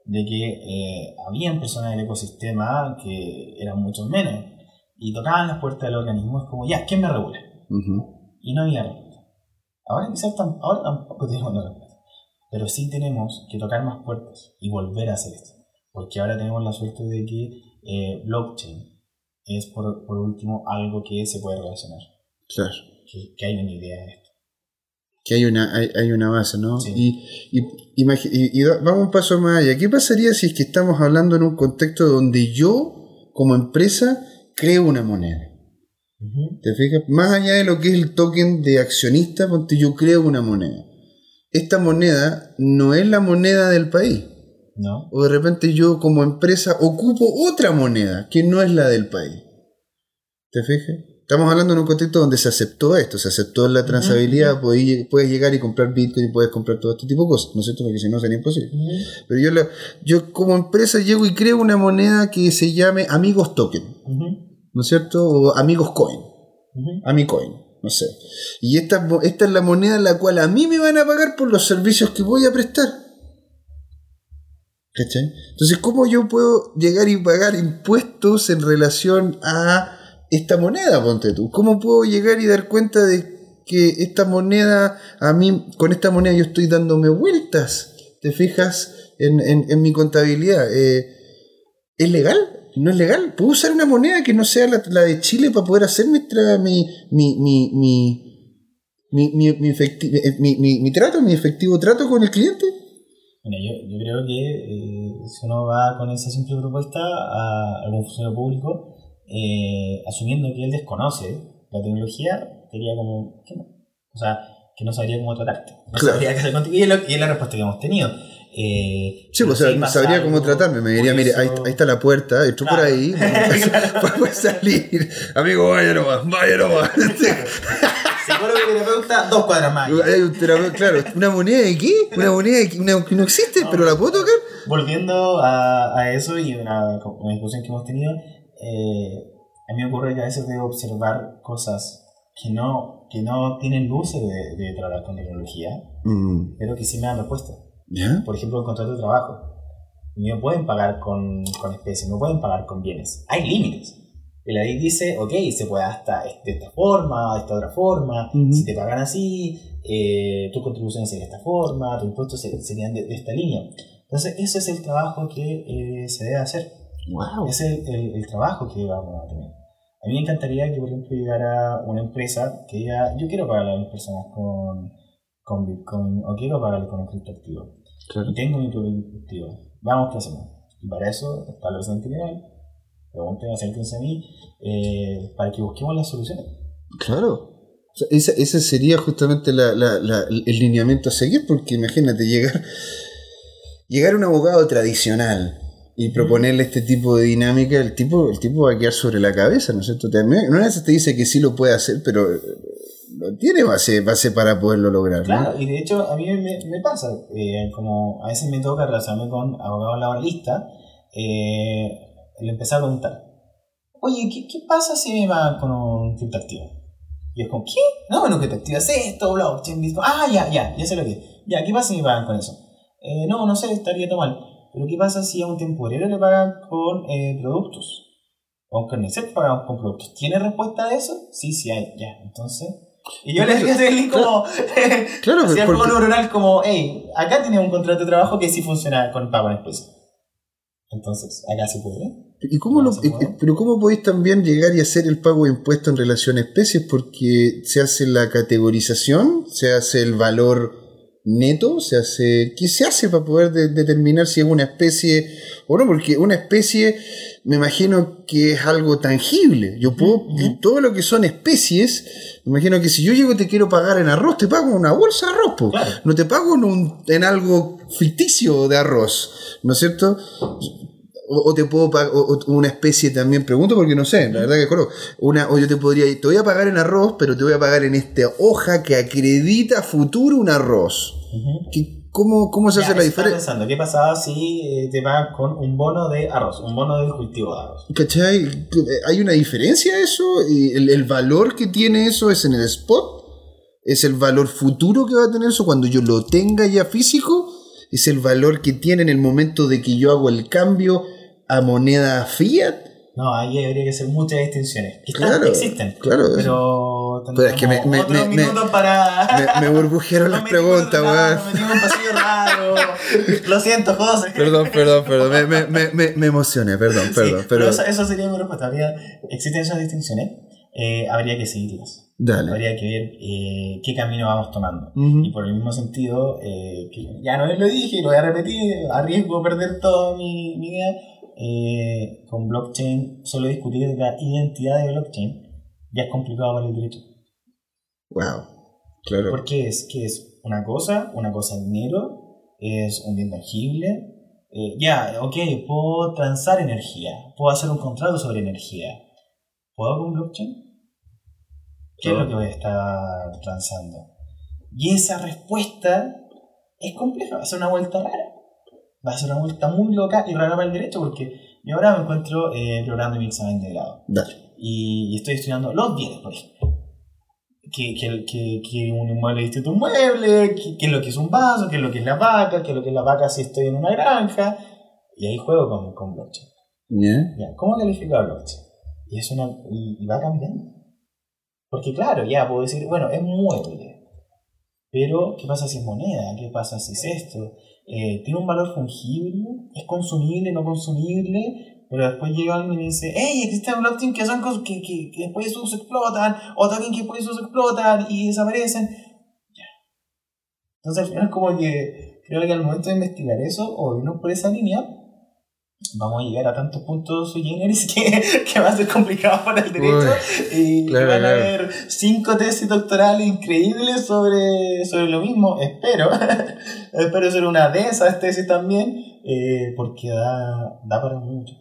de que eh, habían personas del ecosistema que eran muchos menos y tocaban las puertas del organismo, es como, ya, ¿quién me regula? Ujú. Y no había respuesta. Ahora quizás ahora tampoco tenemos la respuesta, pero sí tenemos que tocar más puertas y volver a hacer esto, porque ahora tenemos la suerte de que eh, blockchain es por, por último algo que se puede relacionar, Claro. que, que hay una idea de esto. que hay una, hay, hay una base, ¿no? Sí. Y, y, y- y vamos un paso más allá. ¿Qué pasaría si es que estamos hablando en un contexto donde yo, como empresa, creo una moneda? ¿Te fijas? Más allá de lo que es el token de accionista, ponte yo creo una moneda. Esta moneda no es la moneda del país. ¿No? O de repente yo como empresa ocupo otra moneda que no es la del país. ¿Te fijas? Estamos hablando en un contexto donde se aceptó esto, se aceptó la transabilidad, puedes llegar y comprar Bitcoin y puedes comprar todo este tipo de cosas, ¿no es cierto? Porque si no sería imposible. Pero yo, la- yo como empresa llego y creo una moneda que se llame Amigos Token, ¿no es cierto? O Amigos Coin. Amicoin, no sé. Y esta, esta es la moneda en la cual a mí me van a pagar por los servicios que voy a prestar. ¿Cachai? Entonces, ¿cómo yo puedo llegar y pagar impuestos en relación a esta moneda, ponte tú? ¿Cómo puedo llegar y dar cuenta de que esta moneda, a mí, con esta moneda yo estoy dándome vueltas? ¿Te fijas en, en- en mi contabilidad? Eh, ¿Es legal? ¿No es legal? ¿Puedo usar una moneda que no sea la, la de Chile para poder hacer mi, tra- mi, mi, mi, mi, mi, mi, mi efecti- eh, mi- mi- mi trato, mi efectivo trato con el cliente? Bueno, yo, yo creo que eh, si uno va con esa simple propuesta a algún funcionario público, eh, asumiendo que él desconoce la tecnología, sería como que no. O sea, que no sabría cómo tratarte. No Claro. sabría qué hacer contigo. Y es la respuesta que hemos tenido. Eh, Sí, pues, o sea, sabría cómo tratarme. Me diría, por mire, ahí, ahí está la puerta, entro por Claro. ahí, (laughs) puede (laughs) salir. Amigo, vaya nomás, vaya nomás. (laughs) Psicólogo y terapeuta, dos cuadras más. Hay un terapeuta- claro, ¿una moneda de qué? Una moneda de qué? Una que no existe, pero la puedo tocar. Volviendo a, a eso y una, una discusión que hemos tenido, eh, a mí me ocurre que a veces debo observar cosas que no, que no tienen luces de, de tratar con tecnología, Mm, pero que sí me dan respuesta. ¿Ya? Por ejemplo, el contrato de trabajo. Me pueden pagar con, con especies, me pueden pagar con bienes. Hay límites. Y la ley dice, ok, se puede hasta de esta forma, de esta otra forma, Ujú. si te pagan así, eh, tus contribuciones serían de esta forma, tus impuestos se- serían de, de esta línea. Entonces, ese es el trabajo que eh, se debe hacer. Wow. Ese es el, el trabajo que vamos a tener. A mí me encantaría que, por ejemplo, llegara una empresa que diga, yo quiero pagarle a las personas con, con Bitcoin o quiero pagarle con un criptoactivo. Claro. Y tengo mi propio criptoactivo. Vamos, ¿qué hacemos? Y para eso está la presidente Criminal. Pregunten, acérquense a mí eh, para que busquemos las soluciones. Claro. O sea, esa, ese sería justamente la- la- la- el lineamiento a seguir, porque imagínate llegar, llegar a un abogado tradicional y proponerle este tipo de dinámica, el tipo, el tipo va a quedar sobre la cabeza, ¿no es cierto? También, una vez te dice que sí lo puede hacer, pero no tiene base, base para poderlo lograr. ¿no? Claro, y de hecho a mí me, me pasa, eh, como a veces me toca relacionarme con abogados laboralistas, eh, le empecé a preguntar, oye, ¿qué, qué pasa si me van con un criptoactivo? Y es como, ¿qué? No, bueno, criptoactivo es esto, blockchain, Bitcoin. Ah, ya, ya, ya sé lo que. Ya, ¿qué pasa si me pagan con eso? Eh, no, no sé, estaría todo mal. Pero ¿qué pasa si a un temporero le pagan con eh, productos? O con el set pagamos con productos. ¿Tiene respuesta a eso? Sí, sí hay, ya. Entonces. Y yo le dije a Link como. Claro, (laughs) hacía porque- algo neuronal como, hey, acá tiene un contrato de trabajo que sí funciona con pago en especie. Entonces, acá se puede. ¿Y cómo lo- puede. y- pero cómo podéis también llegar y hacer el pago de impuestos en relación a especies? Porque se hace la categorización, se hace el valor neto, se hace. ¿Qué se hace para poder de- determinar si es una especie o no? Porque una especie me imagino que es algo tangible. Yo puedo. Ujú. Todo lo que son especies, me imagino que si yo llego y te quiero pagar en arroz, te pago en una bolsa de arroz, po. Claro. no te pago en, un, en algo ficticio de arroz, ¿no es cierto? O, o te puedo pagar o- o una especie también, pregunto porque no sé, la verdad que conozco. Una, o yo te podría, te voy a pagar en arroz, pero te voy a pagar en esta hoja que acredita a futuro un arroz. ¿Qué- ¿Cómo, cómo se Ya, hace la diferencia? pensando, ¿qué pasaba si eh, te pagan con un bono de arroz? Un bono del cultivo de arroz. ¿Cachai? ¿Hay una diferencia eso? ¿Y ¿El, el valor que tiene eso es en el spot? ¿Es el valor futuro que va a tener eso cuando yo lo tenga ya físico? ¿Es el valor que tiene en el momento de que yo hago el cambio a moneda fiat? No, ahí habría que hacer muchas distinciones. Que están- Claro, existen. claro. Pero Pero es que me- me- me- minutos para. Me, me burbujearon (laughs) las preguntas, weón. Metimos en un pasillo raro. Lo siento, José. Perdón, perdón, perdón. Me, me, me, me, me emocioné, perdón, Sí, perdón. pero eso, eso sería mi respuesta. Habría, existen esas distinciones. eh, habría que seguirlas. dale. Habría que ver eh, qué camino vamos tomando. Ujú. Y por el mismo sentido, eh, que ya no lo dije, lo voy a repetir, arriesgo perder toda mi, mi idea. Eh, con blockchain, solo discutir la identidad de blockchain ya es complicado para el derecho. Wow. Claro. Porque es que es una cosa, una cosa en dinero, es un bien tangible. eh, ya, ok, puedo transar energía, puedo hacer un contrato sobre energía. ¿Puedo con blockchain? ¿Qué es lo que voy a estar transando? Y esa respuesta es compleja, va a ser una vuelta rara. Va a ser una vuelta muy loca y rara para el derecho porque yo ahora me encuentro eh, preparando mi examen de grado. Dale. Y, estoy estudiando los bienes, por ejemplo. Que, que, que, que un inmueble distinto a un mueble, que, que es lo que es un vaso, que es lo que es la vaca, que es lo que es la vaca si estoy en una granja. Y ahí juego con, con blockchain. ¿Ya? Ya, ¿Cómo califico la blockchain? Y, es una, y, y va cambiando. Porque claro, ya puedo decir, bueno, es mueble. Pero, ¿qué pasa si es moneda? ¿Qué pasa si es esto? Eh, ¿Tiene un valor fungible? ¿Es consumible, no consumible? Pero después llega alguien y dice, hey, existen blockchain que son cosas que, que, después uso explotan, o también que después uso explotan y desaparecen. Ya. Entonces al final como que creo que al momento de investigar eso o irnos por esa línea, vamos a llegar a tantos puntos sui generis (laughs) que, que va a ser complicado para el derecho y claro, van a claro. haber cinco tesis doctorales increíbles sobre, sobre lo mismo, espero. (laughs) espero ser una de esas tesis también, eh, porque da, da para mucho.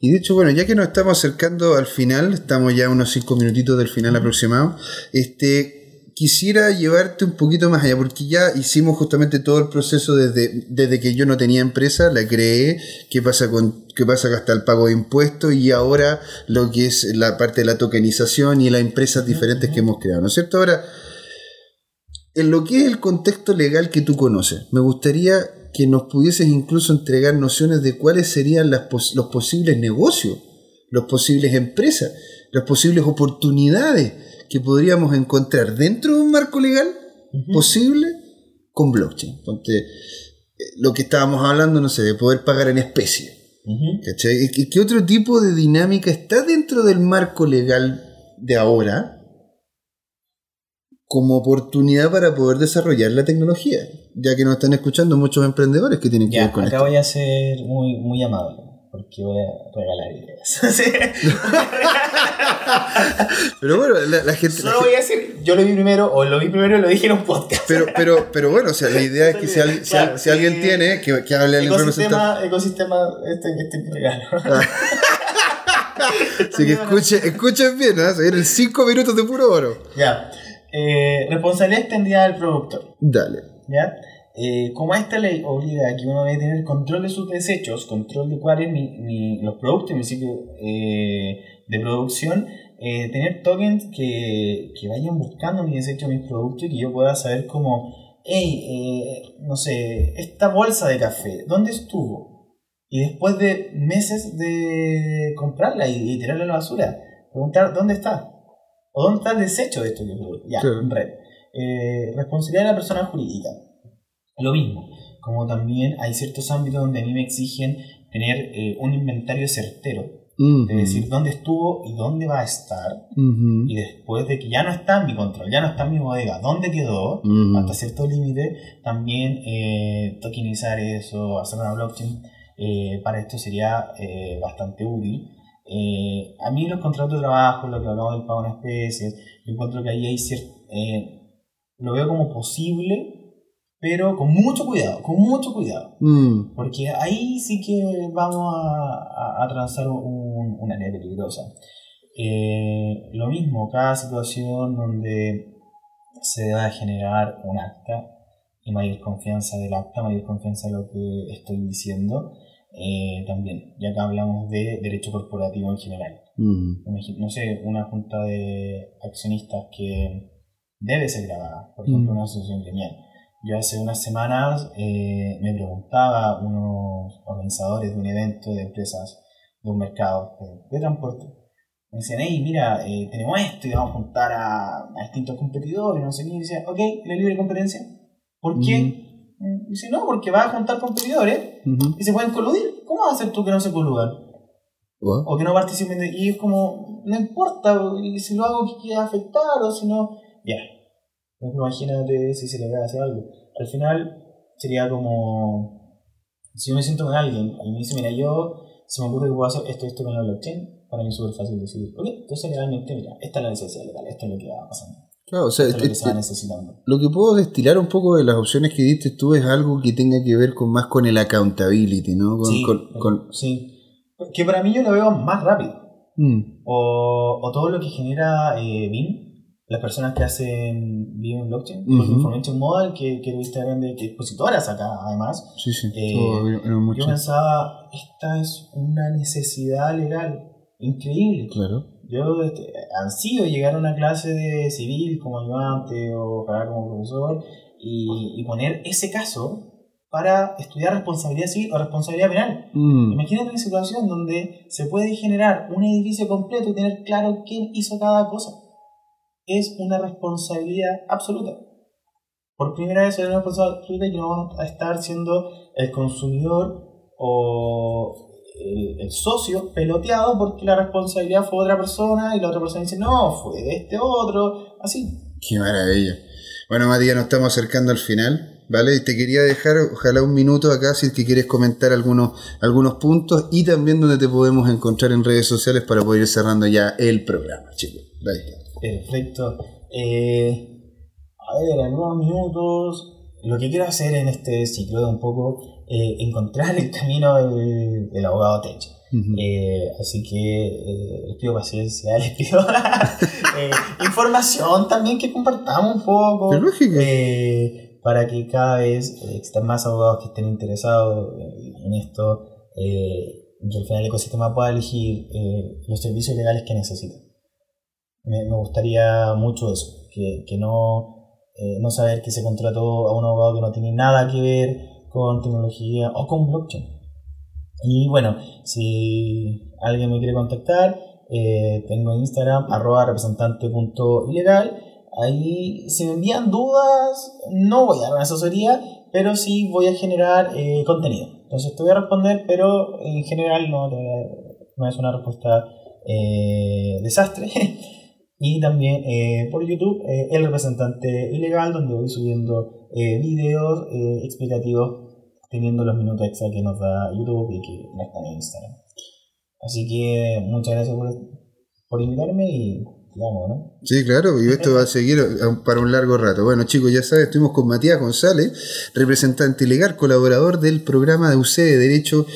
Y de hecho, bueno, ya que nos estamos acercando al final, estamos ya unos cinco minutitos del final aproximado, este, quisiera llevarte un poquito más allá, porque ya hicimos justamente todo el proceso desde, desde que yo no tenía empresa, la creé, qué pasa con qué pasa hasta el pago de impuestos y ahora lo que es la parte de la tokenización y las empresas diferentes que hemos creado, ¿no es cierto? Ahora, en lo que es el contexto legal que tú conoces, me gustaría que nos pudieses incluso entregar nociones de cuáles serían las pos- los posibles negocios, los posibles empresas, las posibles oportunidades que podríamos encontrar dentro de un marco legal posible con blockchain. Ponte, eh, lo que estábamos hablando, no sé, de poder pagar en especie. Ujú. ¿Cachai? ¿Y qué- ¿Qué otro tipo de dinámica está dentro del marco legal de ahora como oportunidad para poder desarrollar la tecnología? Ya que nos están escuchando muchos emprendedores que tienen que Ya, ver con acá esto. voy a ser muy, muy amable, porque voy a regalar ideas. (laughs) (laughs) Pero bueno, la, la gente... la Solo voy a decir, yo lo vi primero, o lo vi primero y lo dije en un podcast. Pero, pero, pero bueno, o sea, la idea es que si, al- si Claro, si alguien eh, tiene, que, que hable al ecosistema, ecosistema, este, este regalo. Así que escuchen, escuchen bien, ¿no? Se vienen cinco minutos de puro oro. Ya. Eh, responsabilidad extendida del productor. Dale. ¿ya? Eh, como esta ley obliga a que uno debe tener control de sus desechos, control de cuáles mi, mi- los productos y mi ciclo eh, de producción, eh, tener tokens que, que vayan buscando mi desecho, mis productos y que yo pueda saber como, hey, eh, no sé, esta bolsa de café, ¿dónde estuvo? Y después de meses de comprarla y, y tirarla a la basura, preguntar, ¿dónde está? ¿O dónde está el desecho de esto que? Ya, Claro. red. Eh, responsabilidad de la persona jurídica. Lo mismo, como también hay ciertos ámbitos donde a mí me exigen tener eh, un inventario certero, Ujú. de decir dónde estuvo y dónde va a estar, Ujú. y después de que ya no está en mi control, ya no está en mi bodega, dónde quedó, Ujú. hasta cierto límite, también eh, tokenizar eso, hacer una blockchain, eh, para esto sería eh, bastante útil. Eh, a mí los contratos de trabajo, lo que hablamos del pago en especies, yo encuentro que ahí hay cierto, lo veo como posible, pero con mucho cuidado, con mucho cuidado. Mm. Porque ahí sí que vamos a, a, a transar un, una área peligrosa. Eh, lo mismo, cada situación donde se deba generar un acta y mayor confianza del acta, mayor confianza de lo que estoy diciendo, eh, también, ya que hablamos de derecho corporativo en general. Mm. No sé, una junta de accionistas que debe ser grabada, por ejemplo, Mm. una asociación gremial. Yo hace unas semanas eh, me preguntaba a unos organizadores de un evento de empresas de un mercado de, de transporte. Me decían, hey, mira, eh, tenemos esto y vamos a juntar a, a distintos competidores, no sé qué. Y decía, ok, ¿la libre competencia? ¿Por qué? Mm, Dice, no, porque vas a juntar competidores Ujú. y se pueden coludir. ¿Cómo vas a hacer tú que no se coludan? What? o que no participen de, y es como no importa y si lo hago que quiera afectar o si no ya Pues imagínate si se le va a hacer algo. Al final sería como si yo me siento con alguien y me dice mira yo se me ocurre que puedo hacer esto esto con la blockchain para mí es súper fácil decidir ok entonces legalmente mira esta es la necesidad legal esto es lo que va pasando Claro, o sea, esto es lo que este- se va necesitando lo que puedo destilar un poco de las opciones que diste tú es algo que tenga que ver con más con el accountability, ¿no? Con, sí, con- con- sí. Que para mí yo lo veo más rápido. Mm. o, o todo lo que genera eh, BIM las personas que hacen viven en blockchain, Ujú. porque Information Model, que, que tuviste grande, que expositoras acá además, Sí, sí. Eh, todo mucho. yo pensaba, esta es una necesidad legal increíble. Claro. Yo este, ansío llegar a una clase de civil como ayudante o para como profesor y, y poner ese caso para estudiar responsabilidad civil o responsabilidad penal. Mm, Imagínate una situación donde se puede generar un edificio completo y tener claro quién hizo cada cosa. Es una responsabilidad absoluta. Por primera vez es una responsabilidad absoluta y que no vamos a estar siendo el consumidor o el, el socio peloteado porque la responsabilidad fue otra persona y la otra persona dice no, fue de este otro, así. Qué maravilla. Bueno, Matías, nos estamos acercando al final, ¿vale? Y te quería dejar, ojalá un minuto acá, si es que quieres comentar algunos, algunos puntos y también donde te podemos encontrar en redes sociales para poder ir cerrando ya el programa, chicos. Ahí está. Perfecto. Eh, a ver, algunos minutos. Lo que quiero hacer en este ciclo es un poco eh, encontrar el camino del, del abogado Tech. Eh, así que eh, les pido paciencia, (laughs) les pido información también que compartamos un poco. Para que cada vez existan más abogados que estén interesados en, esto y que al final el ecosistema pueda elegir los servicios legales que necesita. Me, gustaría mucho eso, que, que no, eh, no saber que se contrató a un abogado que no tiene nada que ver con tecnología o con blockchain. Y bueno, si alguien me quiere contactar, eh, tengo Instagram, arroba representante.ilegal. Ahí, si me envían dudas, no voy a dar una asesoría, pero sí voy a generar eh, contenido. Entonces te voy a responder, pero en general no, no es una respuesta desastre. (laughs) y también eh, por YouTube, eh, el representante ilegal, donde voy subiendo eh, videos eh, explicativos teniendo los minutos extra que nos da YouTube y que no están en Instagram. Así que muchas gracias por, por invitarme y digamos, ¿no? Sí, claro, y esto va a seguir eh, para un largo rato. Bueno, chicos, ya saben, estuvimos con Matías González, representante legal, colaborador del programa de UC de Derecho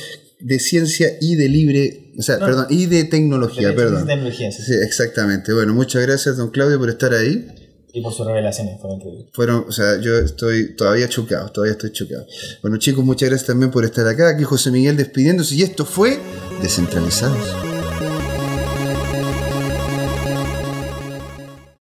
de Ciencia y de Libre, o sea, No. perdón, y de Tecnología, De perdón. tecnología, sí. Sí, exactamente. Bueno, muchas gracias, don Claudio, por estar ahí. Y por sus revelaciones, fue increíble. Fueron, o sea, yo estoy todavía chocado, todavía estoy chocado. Bueno, chicos, muchas gracias también por estar acá. Aquí José Miguel despidiéndose y esto fue Descentralizados.